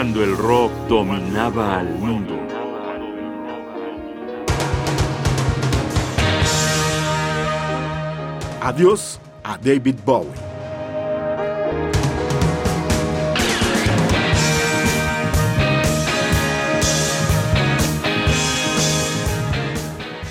cuando el rock dominaba al mundo. Adiós a David Bowie.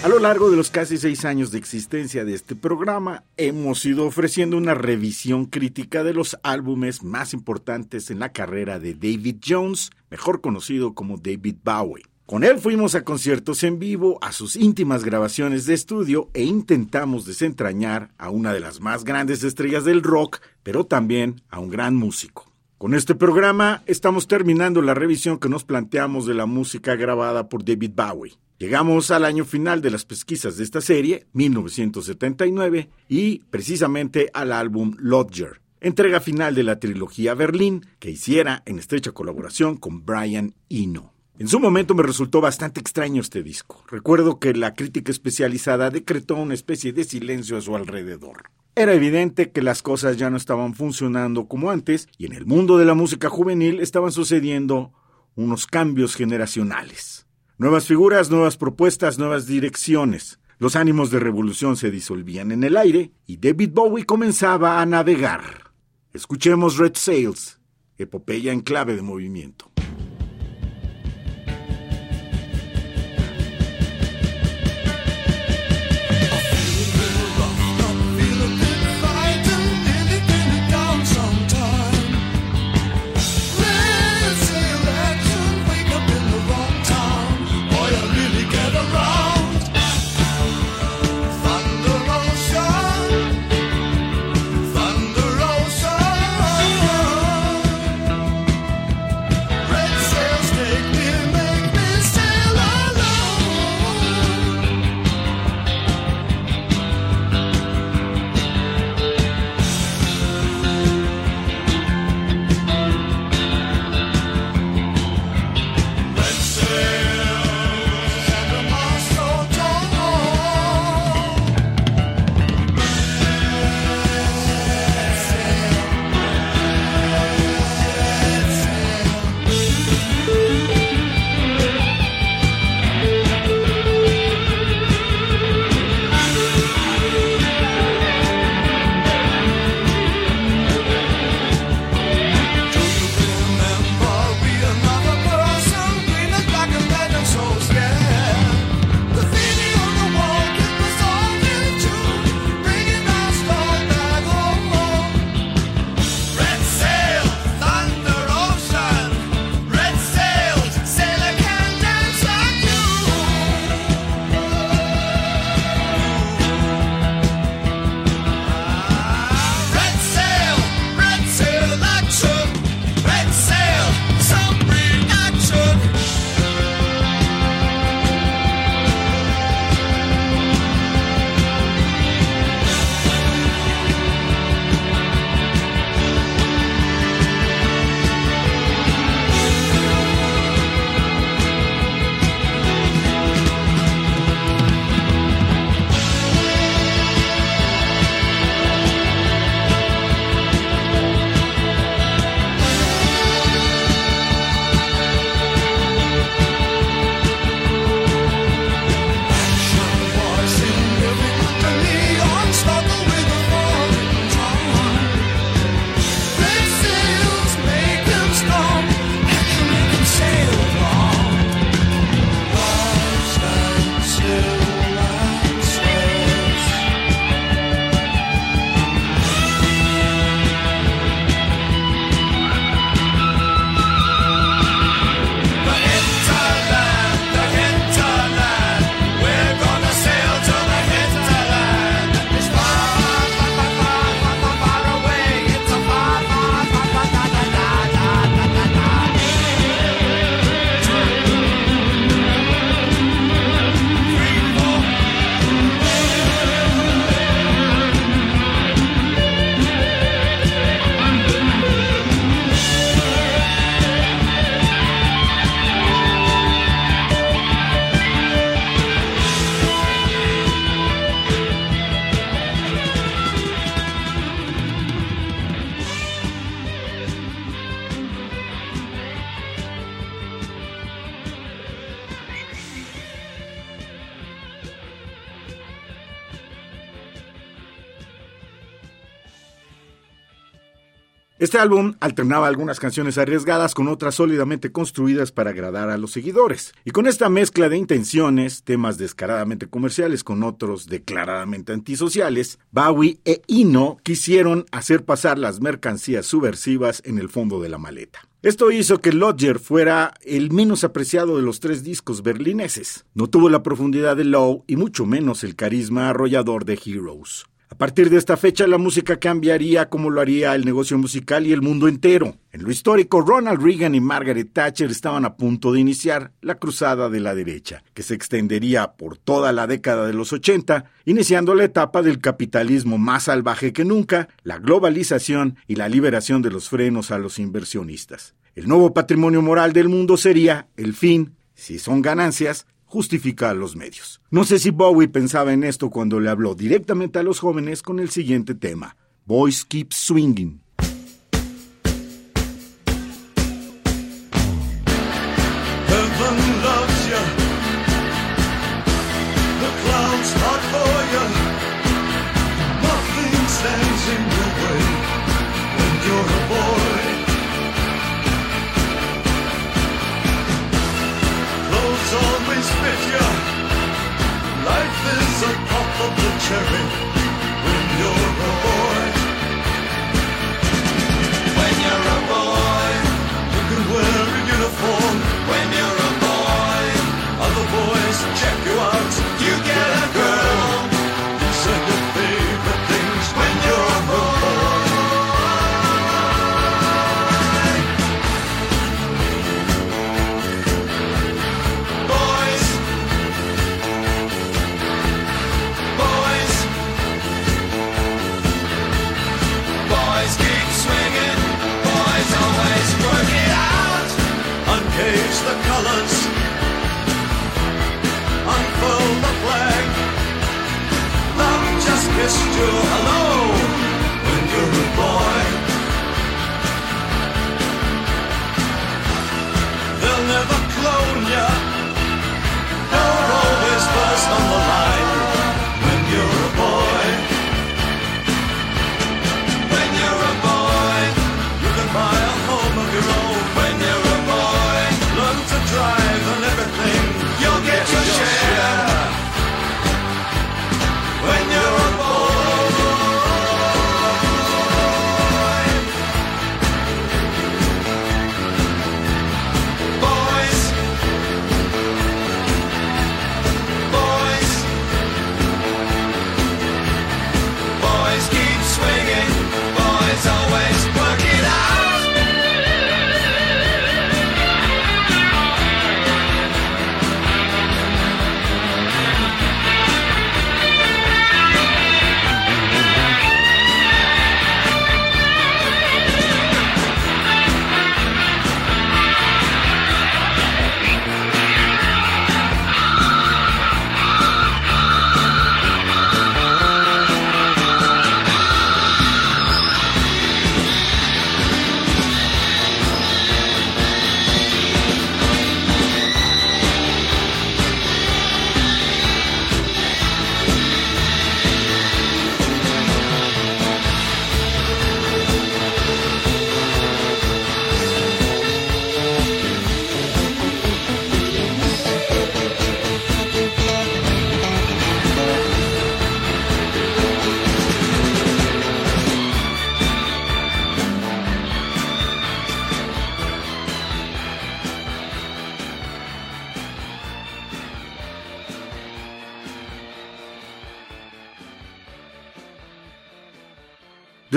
A lo largo de los casi seis años de existencia de este programa, hemos ido ofreciendo una revisión crítica de los álbumes más importantes en la carrera de David Jones, mejor conocido como David Bowie. Con él fuimos a conciertos en vivo, a sus íntimas grabaciones de estudio e intentamos desentrañar a una de las más grandes estrellas del rock, pero también a un gran músico. Con este programa estamos terminando la revisión que nos planteamos de la música grabada por David Bowie. Llegamos al año final de las pesquisas de esta serie, 1979, y precisamente al álbum Lodger, entrega final de la trilogía Berlín que hiciera en estrecha colaboración con Brian Eno. En su momento me resultó bastante extraño este disco. Recuerdo que la crítica especializada decretó una especie de silencio a su alrededor. Era evidente que las cosas ya no estaban funcionando como antes y en el mundo de la música juvenil estaban sucediendo unos cambios generacionales. Nuevas figuras, nuevas propuestas, nuevas direcciones. Los ánimos de revolución se disolvían en el aire y David Bowie comenzaba a navegar. Escuchemos Red Sails, epopeya en clave de movimiento. Este álbum alternaba algunas canciones arriesgadas con otras sólidamente construidas para agradar a los seguidores. Y con esta mezcla de intenciones, temas descaradamente comerciales con otros declaradamente antisociales, Bowie e Ino quisieron hacer pasar las mercancías subversivas en el fondo de la maleta. Esto hizo que Lodger fuera el menos apreciado de los tres discos berlineses. No tuvo la profundidad de Low y mucho menos el carisma arrollador de Heroes. Partir de esta fecha la música cambiaría como lo haría el negocio musical y el mundo entero. En lo histórico, Ronald Reagan y Margaret Thatcher estaban a punto de iniciar la cruzada de la derecha, que se extendería por toda la década de los 80, iniciando la etapa del capitalismo más salvaje que nunca, la globalización y la liberación de los frenos a los inversionistas. El nuevo patrimonio moral del mundo sería el fin, si son ganancias, justifica a los medios. No sé si Bowie pensaba en esto cuando le habló directamente a los jóvenes con el siguiente tema, Boys Keep Swinging. is a pop of the cherry when you're alone. never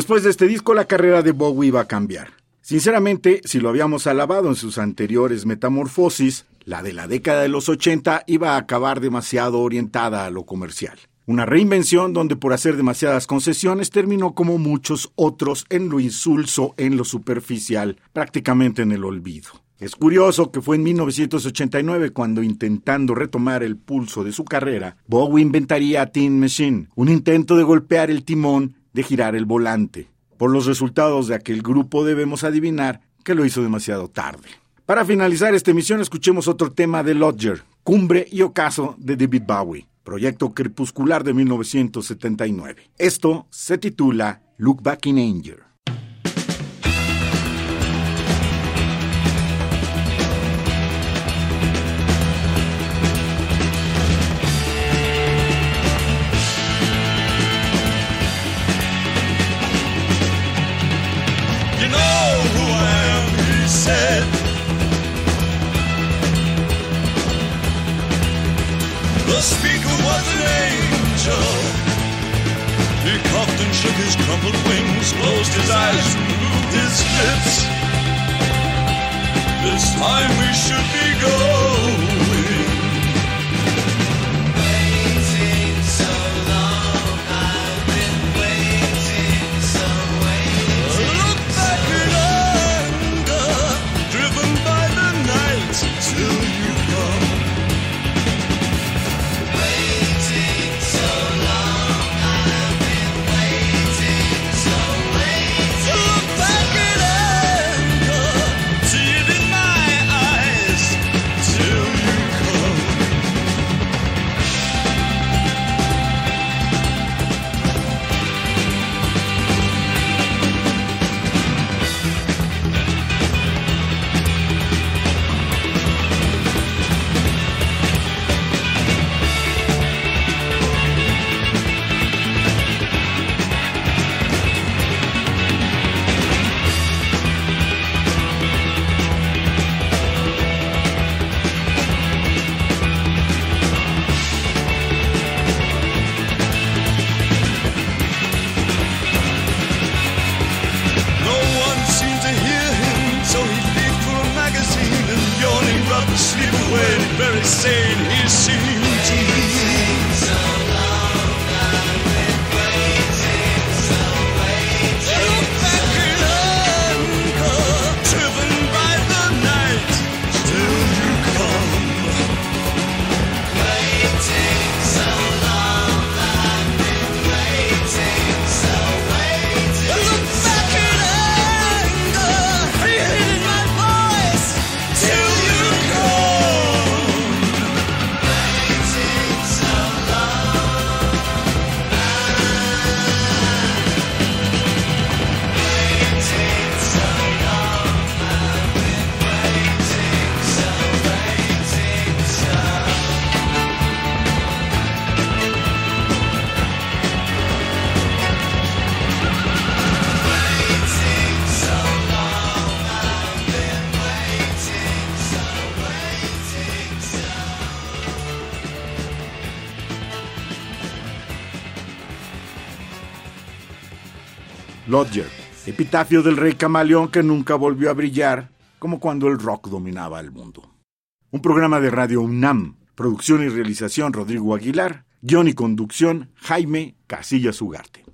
Después de este disco, la carrera de Bowie iba a cambiar. Sinceramente, si lo habíamos alabado en sus anteriores metamorfosis, la de la década de los 80 iba a acabar demasiado orientada a lo comercial. Una reinvención donde por hacer demasiadas concesiones terminó como muchos otros en lo insulso, en lo superficial, prácticamente en el olvido. Es curioso que fue en 1989 cuando, intentando retomar el pulso de su carrera, Bowie inventaría Teen Machine, un intento de golpear el timón de girar el volante. Por los resultados de aquel grupo debemos adivinar que lo hizo demasiado tarde. Para finalizar esta emisión escuchemos otro tema de Lodger, Cumbre y Ocaso de David Bowie, proyecto crepuscular de 1979. Esto se titula Look Back in Anger. who I am, he said. The speaker was an angel. He coughed and shook his crumpled wings, closed his eyes, moved his lips. This time we should be going. Lodger, epitafio del rey camaleón que nunca volvió a brillar, como cuando el rock dominaba el mundo. Un programa de Radio UNAM, producción y realización Rodrigo Aguilar, guion y conducción Jaime Casillas Ugarte.